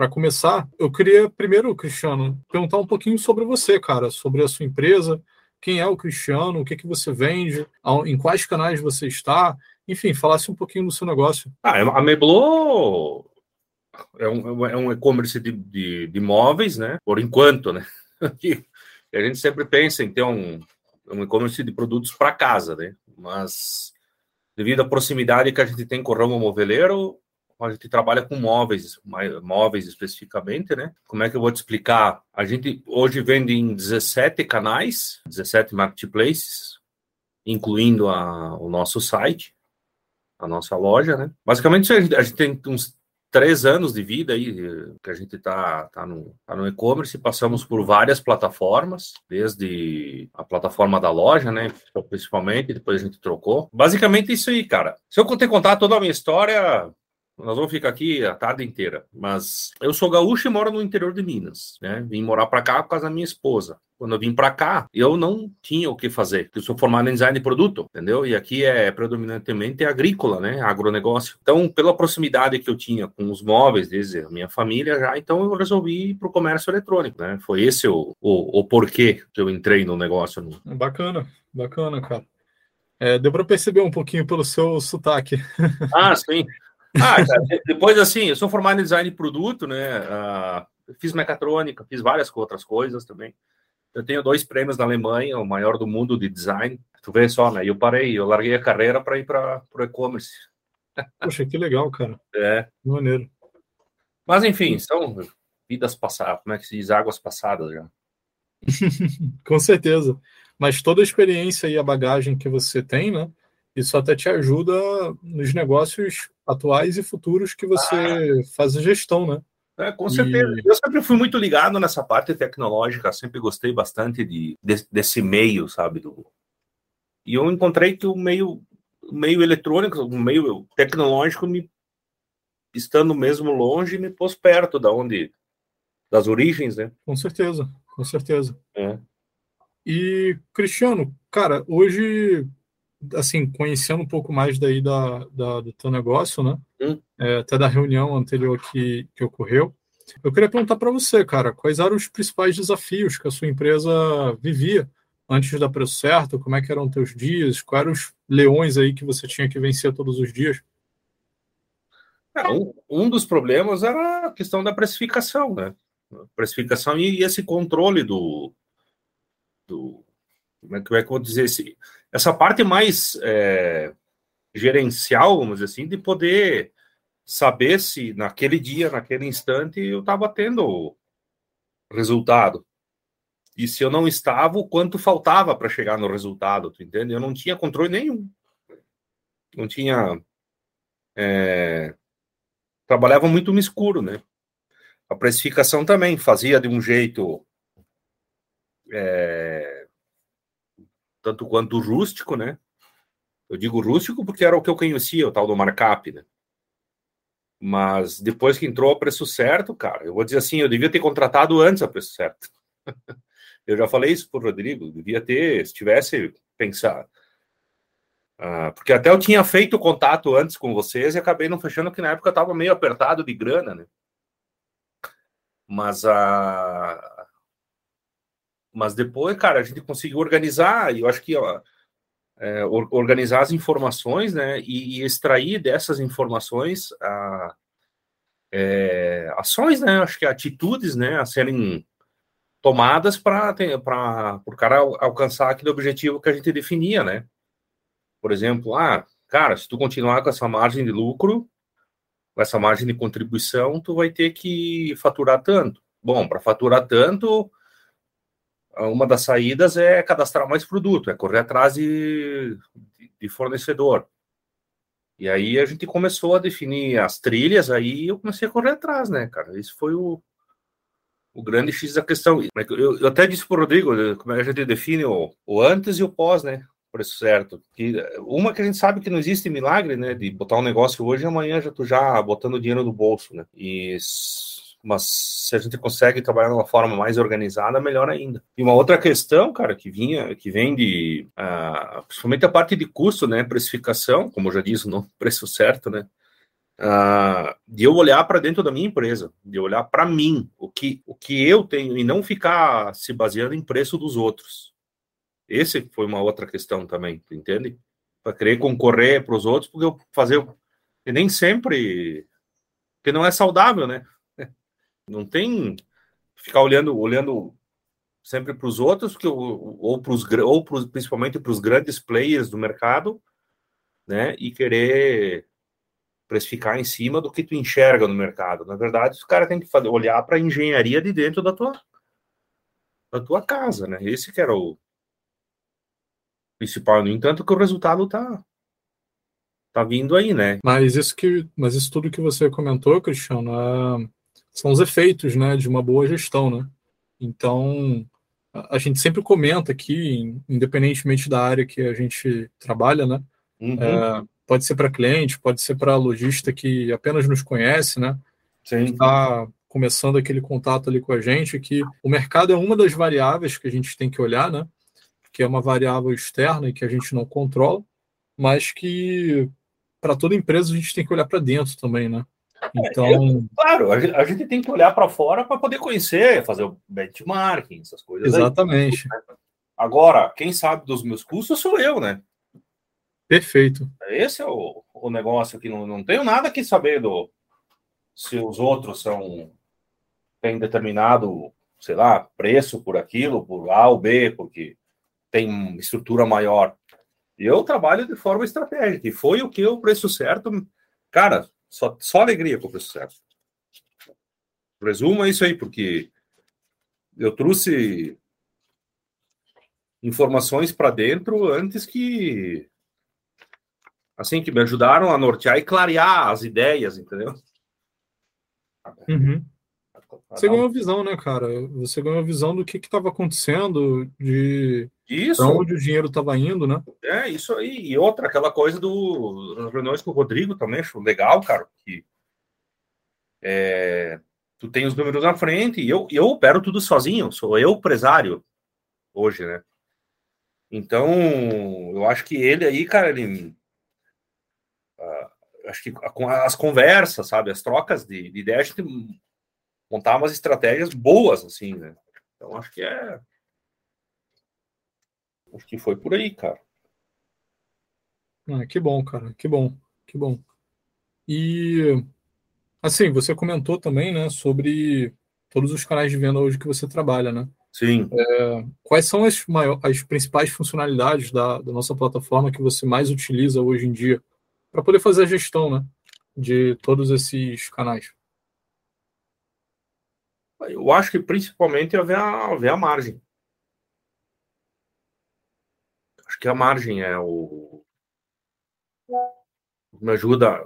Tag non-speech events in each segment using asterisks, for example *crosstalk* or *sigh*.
para começar, eu queria primeiro, Cristiano, perguntar um pouquinho sobre você, cara, sobre a sua empresa, quem é o Cristiano, o que, que você vende, em quais canais você está, enfim, falasse um pouquinho do seu negócio. Ah, é a Meblo é um, é um e-commerce de, de, de imóveis, né? Por enquanto, né? *laughs* a gente sempre pensa em ter um, um e-commerce de produtos para casa, né? Mas devido à proximidade que a gente tem com o ramo moveleiro, a gente trabalha com móveis, móveis especificamente, né? Como é que eu vou te explicar? A gente hoje vende em 17 canais, 17 marketplaces, incluindo a, o nosso site, a nossa loja, né? Basicamente, a gente, a gente tem uns três anos de vida aí que a gente está tá no, tá no e-commerce, passamos por várias plataformas, desde a plataforma da loja, né, principalmente, depois a gente trocou. Basicamente isso aí, cara. Se eu contar toda a minha história, nós vamos ficar aqui a tarde inteira. Mas eu sou gaúcho e moro no interior de Minas, né? Vim morar para cá por causa da minha esposa. Quando eu vim para cá, eu não tinha o que fazer. Eu sou formado em design de produto, entendeu? E aqui é predominantemente agrícola, né? Agronegócio. Então, pela proximidade que eu tinha com os móveis, desde a minha família já, então eu resolvi ir para o comércio eletrônico, né? Foi esse o, o, o porquê que eu entrei no negócio. Bacana, bacana, cara. É, deu para perceber um pouquinho pelo seu sotaque. Ah, sim. Ah, cara, depois assim, eu sou formado em design de produto, né? Uh, fiz mecatrônica, fiz várias outras coisas também. Eu tenho dois prêmios na Alemanha, o maior do mundo de design. Tu vê só, né? Eu parei, eu larguei a carreira para ir para o e-commerce. Poxa, que legal, cara. É. Maneiro. Mas enfim, são vidas passadas, como é que se diz? Águas passadas já. *laughs* Com certeza. Mas toda a experiência e a bagagem que você tem, né? Isso até te ajuda nos negócios atuais e futuros que você ah. faz a gestão, né? É, com certeza. E... Eu sempre fui muito ligado nessa parte tecnológica, sempre gostei bastante de, de, desse meio, sabe? Do... E eu encontrei que o meio, o meio eletrônico, o meio tecnológico, me, estando mesmo longe, me pôs perto da onde das origens, né? Com certeza, com certeza. É. E Cristiano, cara, hoje assim, conhecendo um pouco mais daí da, da do teu negócio, né? Hum. É, até da reunião anterior que, que ocorreu. Eu queria perguntar para você, cara, quais eram os principais desafios que a sua empresa vivia antes da Preço Certo? Como é que eram teus dias? Quais eram os leões aí que você tinha que vencer todos os dias? É, um, um, dos problemas era a questão da precificação, né? Precificação e esse controle do, do como é que eu vou dizer esse, essa parte mais é, gerencial, vamos dizer assim, de poder saber se naquele dia, naquele instante, eu estava tendo resultado. E se eu não estava, o quanto faltava para chegar no resultado, tu entende? Eu não tinha controle nenhum. Não tinha. É, trabalhava muito no escuro, né? A precificação também fazia de um jeito. É, tanto quanto rústico, né? Eu digo rústico porque era o que eu conhecia, o tal do markup, né? Mas depois que entrou a preço certo, cara, eu vou dizer assim, eu devia ter contratado antes a preço certo. *laughs* eu já falei isso pro Rodrigo, devia ter, se tivesse pensado. Ah, porque até eu tinha feito contato antes com vocês e acabei não fechando, porque na época eu estava meio apertado de grana, né? Mas a, mas depois, cara, a gente conseguiu organizar, e eu acho que ó, é, organizar as informações, né, e, e extrair dessas informações a, é, ações, né, acho que atitudes, né, a serem tomadas para o cara alcançar aquele objetivo que a gente definia, né. Por exemplo, ah, cara, se tu continuar com essa margem de lucro, com essa margem de contribuição, tu vai ter que faturar tanto. Bom, para faturar tanto, uma das saídas é cadastrar mais produto, é correr atrás de, de fornecedor. E aí a gente começou a definir as trilhas, aí eu comecei a correr atrás, né, cara? Esse foi o, o grande X da questão. Eu, eu até disse para o Rodrigo né, como é a gente define o, o antes e o pós, né? Isso certo. Que, uma que a gente sabe que não existe milagre, né? De botar um negócio hoje e amanhã já tô já botando dinheiro no bolso, né? E mas se a gente consegue trabalhar de uma forma mais organizada, melhor ainda. E uma outra questão, cara, que vinha, que vem de, uh, principalmente a parte de custo, né, precificação, como eu já disse, no *laughs* preço certo, né, uh, de eu olhar para dentro da minha empresa, de olhar para mim, o que, o que eu tenho, e não ficar se baseando em preço dos outros. Esse foi uma outra questão também, entende? Para querer concorrer para os outros, porque eu fazer. E nem sempre. Porque não é saudável, né? Não tem ficar olhando, olhando sempre para os outros, que, ou, pros, ou pros, principalmente para os grandes players do mercado, né? E querer precificar em cima do que tu enxerga no mercado. Na verdade, os caras têm que fazer, olhar para a engenharia de dentro da tua, da tua casa, né? Esse que era o principal. No entanto, que o resultado tá tá vindo aí, né? Mas isso que, mas isso tudo que você comentou, Cristiano, é, são os efeitos, né, de uma boa gestão, né? Então, a, a gente sempre comenta aqui, independentemente da área que a gente trabalha, né? Uhum. É, pode ser para cliente, pode ser para lojista que apenas nos conhece, né? Está começando aquele contato ali com a gente, que o mercado é uma das variáveis que a gente tem que olhar, né? Que é uma variável externa e que a gente não controla, mas que para toda empresa a gente tem que olhar para dentro também, né? Então, é, *laughs* claro, a gente tem que olhar para fora para poder conhecer, fazer o benchmarking, essas coisas. Exatamente. Aí. Agora, quem sabe dos meus custos sou eu, né? Perfeito. Esse é o, o negócio que não, não tenho nada que saber do se os outros são têm determinado, sei lá, preço por aquilo, por A ou B, porque tem estrutura maior. Eu trabalho de forma estratégica e foi o que o preço certo, cara, só, só alegria com o certo. Resumo é isso aí, porque eu trouxe informações para dentro antes que assim, que me ajudaram a nortear e clarear as ideias, entendeu? Uhum. Você ganhou visão, né, cara? Você ganhou visão do que estava acontecendo, de isso. onde o dinheiro estava indo, né? É, isso aí. E outra, aquela coisa do nas reuniões com o Rodrigo também, acho legal, cara, que é, tu tem os números na frente e eu, eu opero tudo sozinho, sou eu empresário hoje, né? Então, eu acho que ele aí, cara, ele acho que as conversas, sabe, as trocas de, de ideias, a gente montar umas estratégias boas, assim, né? Então, acho que é. Acho que foi por aí, cara. Ah, que bom, cara, que bom, que bom. E, assim, você comentou também, né, sobre todos os canais de venda hoje que você trabalha, né? Sim. É, quais são as, maior, as principais funcionalidades da, da nossa plataforma que você mais utiliza hoje em dia? para poder fazer a gestão né, de todos esses canais? Eu acho que principalmente é ver a, ver a margem. Acho que a margem é o. Me ajuda,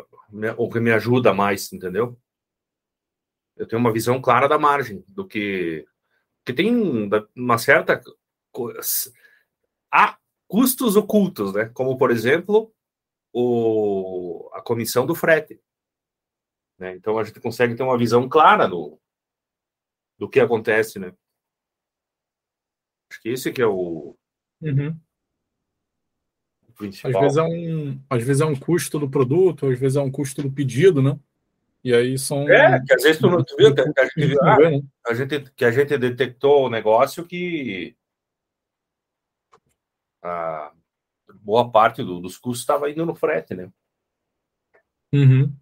o que me ajuda mais, entendeu? Eu tenho uma visão clara da margem, do que. que tem uma certa. Há custos ocultos, né? Como, por exemplo, o, a comissão do frete. Né? Então a gente consegue ter uma visão clara do, do que acontece, né? Acho que esse que é o, uhum. o principal. Às vezes, é um, às vezes é um custo do produto, às vezes é um custo do pedido, né? E aí são. É, que às vezes tu, tu viu, que, a, gente, ah, a gente, que a gente detectou o negócio que. Ah, boa parte do, dos custos estava indo no frete, né? Uhum.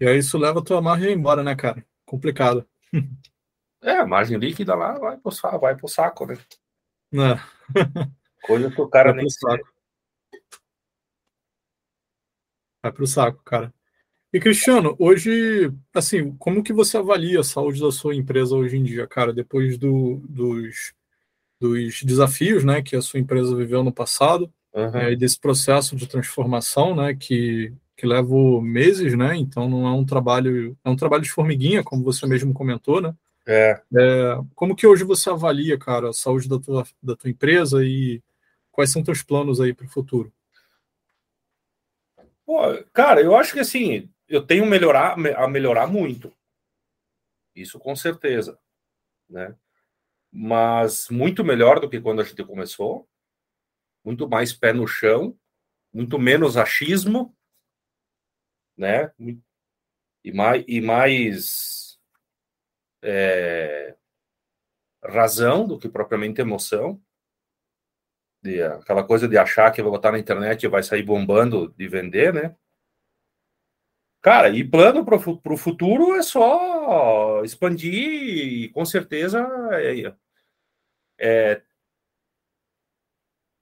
E aí isso leva a tua margem embora, né, cara? Complicado. *laughs* É, a margem líquida lá vai pro, vai pro saco, né? É. *laughs* Coisa que o cara vai nem saco. Vai pro saco, cara. E Cristiano, hoje, assim, como que você avalia a saúde da sua empresa hoje em dia, cara? Depois do, dos, dos desafios, né, que a sua empresa viveu no passado, uhum. é, e desse processo de transformação, né, que, que leva meses, né, então não é um trabalho, é um trabalho de formiguinha, como você mesmo comentou, né, é. é como que hoje você avalia, cara, a saúde da tua, da tua empresa e quais são teus planos aí para o futuro? Pô, cara, eu acho que assim, eu tenho melhorar, a melhorar muito. Isso com certeza, né? Mas muito melhor do que quando a gente começou muito mais pé no chão, muito menos achismo, né? E mais, e mais é, razão do que propriamente emoção. De, aquela coisa de achar que vai botar na internet e vai sair bombando de vender, né? Cara, e plano para o futuro é só expandir e com certeza é, é,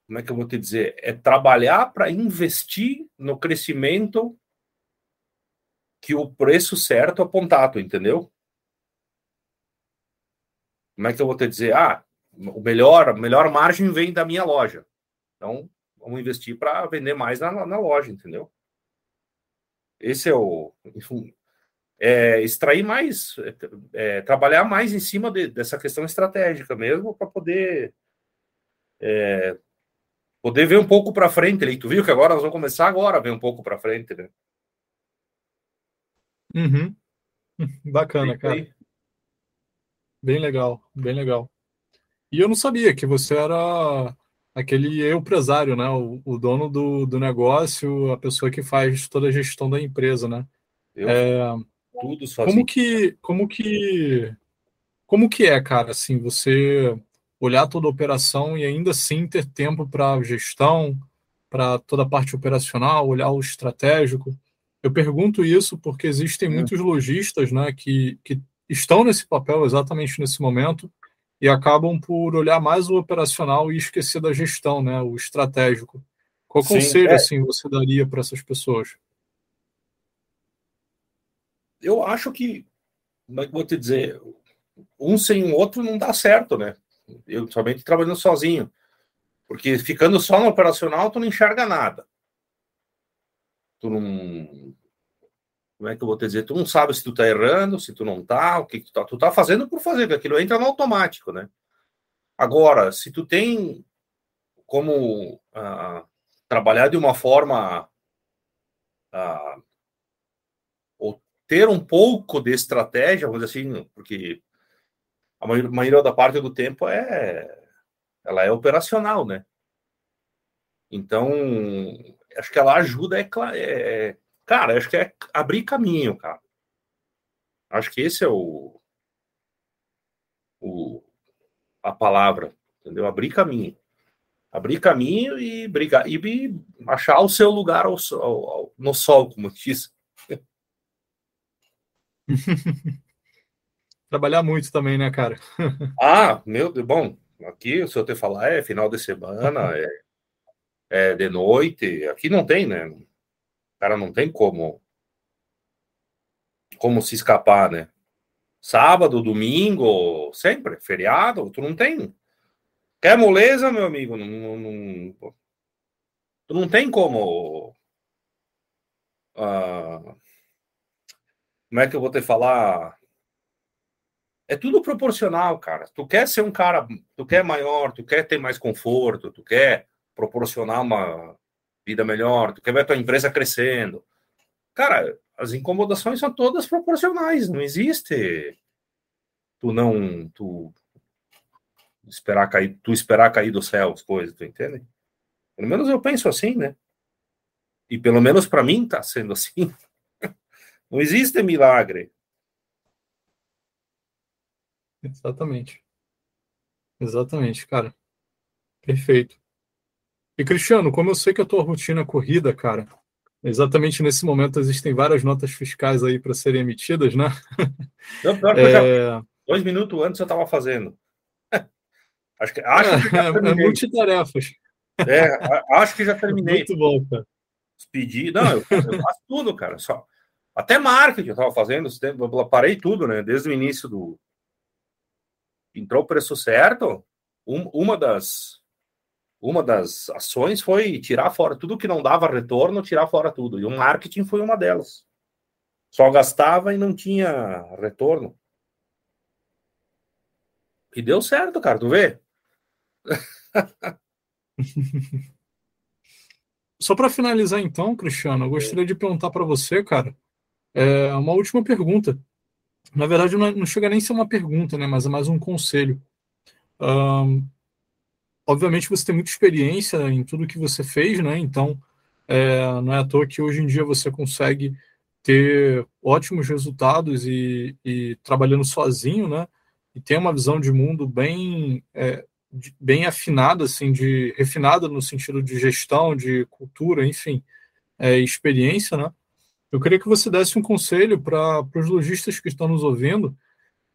como é que eu vou te dizer? É trabalhar para investir no crescimento que o preço certo apontado, entendeu? Como é que eu vou te dizer? Ah, o melhor, melhor margem vem da minha loja. Então, vamos investir para vender mais na, na loja, entendeu? Esse é o. *laughs* É, extrair mais, é, trabalhar mais em cima de, dessa questão estratégica mesmo, para poder é, poder ver um pouco para frente. E tu viu que agora nós vamos começar agora a ver um pouco para frente, né? Uhum. *laughs* Bacana, cara. Bem legal, bem legal. E eu não sabia que você era aquele empresário, né? O, o dono do, do negócio, a pessoa que faz toda a gestão da empresa, né? Eu é, tudo sozinho. Como que, como que, como que é, cara? Assim, você olhar toda a operação e ainda assim ter tempo para gestão, para toda a parte operacional, olhar o estratégico. Eu pergunto isso porque existem é. muitos lojistas, né, que, que estão nesse papel exatamente nesse momento e acabam por olhar mais o operacional e esquecer da gestão, né, o estratégico. Qual Sim, conselho é... assim você daria para essas pessoas? Eu acho que, como é que vou te dizer, um sem o outro não dá certo, né? Eu somente trabalhando sozinho. Porque ficando só no operacional, tu não enxerga nada. Tu não como é que eu vou te dizer? Tu não sabe se tu tá errando, se tu não tá, o que, que tu tá. Tu tá fazendo por fazer, aquilo entra no automático, né? Agora, se tu tem como ah, trabalhar de uma forma ah, ou ter um pouco de estratégia, vamos dizer assim, porque a maioria da parte do tempo é ela é operacional, né? Então, acho que ela ajuda é, é Cara, acho que é abrir caminho, cara. Acho que esse é o, o a palavra, entendeu? Abrir caminho. Abrir caminho e brigar e achar o seu lugar ao, ao, ao, no sol, como diz. *laughs* Trabalhar muito também, né, cara? *laughs* ah, meu Deus, bom, aqui, se eu te falar, é final de semana, é, é de noite, aqui não tem, né? Cara não tem como como se escapar, né? Sábado, domingo, sempre, feriado, tu não tem. Quer moleza, meu amigo? Não, não, tu não tem como. Uh, como é que eu vou te falar? É tudo proporcional, cara. Tu quer ser um cara, tu quer maior, tu quer ter mais conforto, tu quer proporcionar uma vida melhor, tu quer ver a tua empresa crescendo. Cara, as incomodações são todas proporcionais, não existe tu não tu esperar cair, tu esperar cair do céu as coisas, tu entende? Pelo menos eu penso assim, né? E pelo menos para mim tá sendo assim. *laughs* não existe milagre. Exatamente. Exatamente, cara. Perfeito. E Cristiano, como eu sei que a tua rotina é corrida, cara, exatamente nesse momento existem várias notas fiscais aí para serem emitidas, né? Não, pior que é... já, dois minutos antes eu estava fazendo. *laughs* Acho que, acho que já é, é multitarefas. É, acho que já terminei. Muito bom, cara. Pedir, não, eu, eu faço tudo, cara. Só, até marketing eu estava fazendo, eu parei tudo, né? Desde o início do. Entrou o preço certo. Um, uma das uma das ações foi tirar fora tudo que não dava retorno, tirar fora tudo. E o marketing foi uma delas. Só gastava e não tinha retorno. E deu certo, cara, tu vê? *laughs* Só para finalizar, então, Cristiano, eu gostaria de perguntar para você, cara, é uma última pergunta. Na verdade, não, é, não chega nem a ser uma pergunta, né, mas é mais um conselho. Um, obviamente você tem muita experiência em tudo que você fez, né? Então, é, não é à toa que hoje em dia você consegue ter ótimos resultados e, e, trabalhando sozinho, né? E ter uma visão de mundo bem é, de, bem afinada, assim, de refinada no sentido de gestão, de cultura, enfim, é, experiência, né? Eu queria que você desse um conselho para os lojistas que estão nos ouvindo,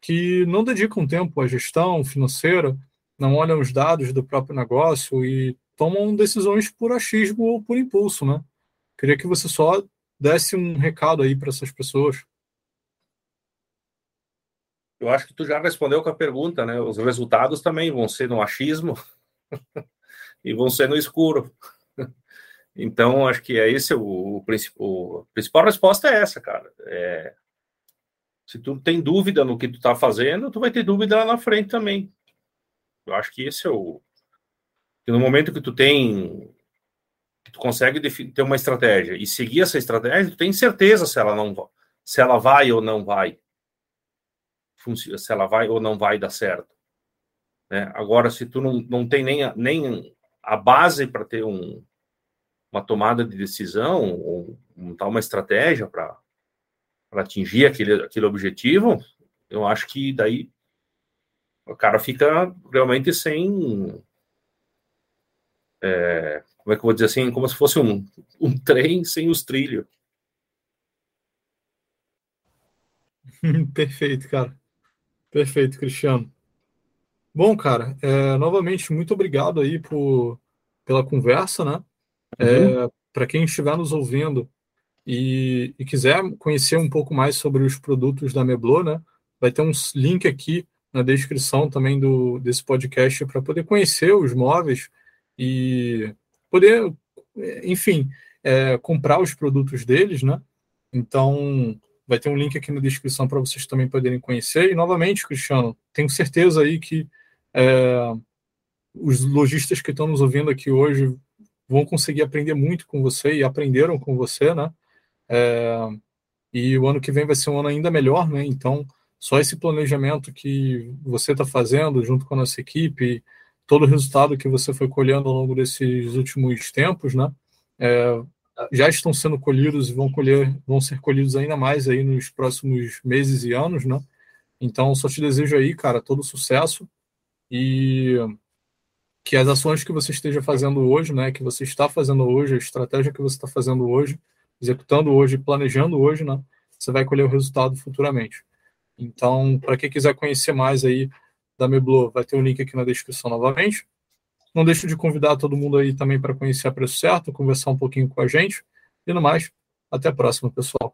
que não dedicam tempo à gestão financeira, não olham os dados do próprio negócio e tomam decisões por achismo ou por impulso, né? Queria que você só desse um recado aí para essas pessoas. Eu acho que tu já respondeu com a pergunta, né? Os resultados também vão ser no achismo *laughs* e vão ser no escuro. Então, acho que é esse o, principal, a principal resposta é essa, cara. É, se tu tem dúvida no que tu tá fazendo, tu vai ter dúvida lá na frente também. Eu acho que esse é o. Que no momento que tu tem. Que tu consegue ter uma estratégia e seguir essa estratégia, tu tem certeza se ela não se ela vai ou não vai. Se ela vai ou não vai dar certo. Né? Agora, se tu não, não tem nem a, nem a base para ter um, uma tomada de decisão, ou montar uma estratégia para atingir aquele, aquele objetivo, eu acho que daí o cara fica realmente sem. É, como é que eu vou dizer assim? Como se fosse um, um *laughs* trem sem os trilhos. *laughs* Perfeito, cara. Perfeito, Cristiano. Bom, cara, é, novamente, muito obrigado aí por, pela conversa, né? É, Para quem estiver nos ouvindo e, e, quiser conhecer um pouco mais sobre os produtos da Meblo, né, vai ter um link aqui na descrição também do, desse podcast para poder conhecer os móveis e poder, enfim, é, comprar os produtos deles, né? Então, vai ter um link aqui na descrição para vocês também poderem conhecer. E, novamente, Cristiano, tenho certeza aí que é, os lojistas que estão nos ouvindo aqui hoje vão conseguir aprender muito com você e aprenderam com você, né? É, e o ano que vem vai ser um ano ainda melhor, né? Então, só esse planejamento que você está fazendo junto com a nossa equipe, todo o resultado que você foi colhendo ao longo desses últimos tempos, né? É, já estão sendo colhidos e vão colher, vão ser colhidos ainda mais aí nos próximos meses e anos, né? Então, só te desejo aí, cara, todo sucesso e que as ações que você esteja fazendo hoje, né, que você está fazendo hoje, a estratégia que você está fazendo hoje, executando hoje, planejando hoje, né, você vai colher o resultado futuramente. Então, para quem quiser conhecer mais aí da Meblo, vai ter o um link aqui na descrição novamente. Não deixo de convidar todo mundo aí também para conhecer a Preço Certo, conversar um pouquinho com a gente. E no mais, até a próxima, pessoal.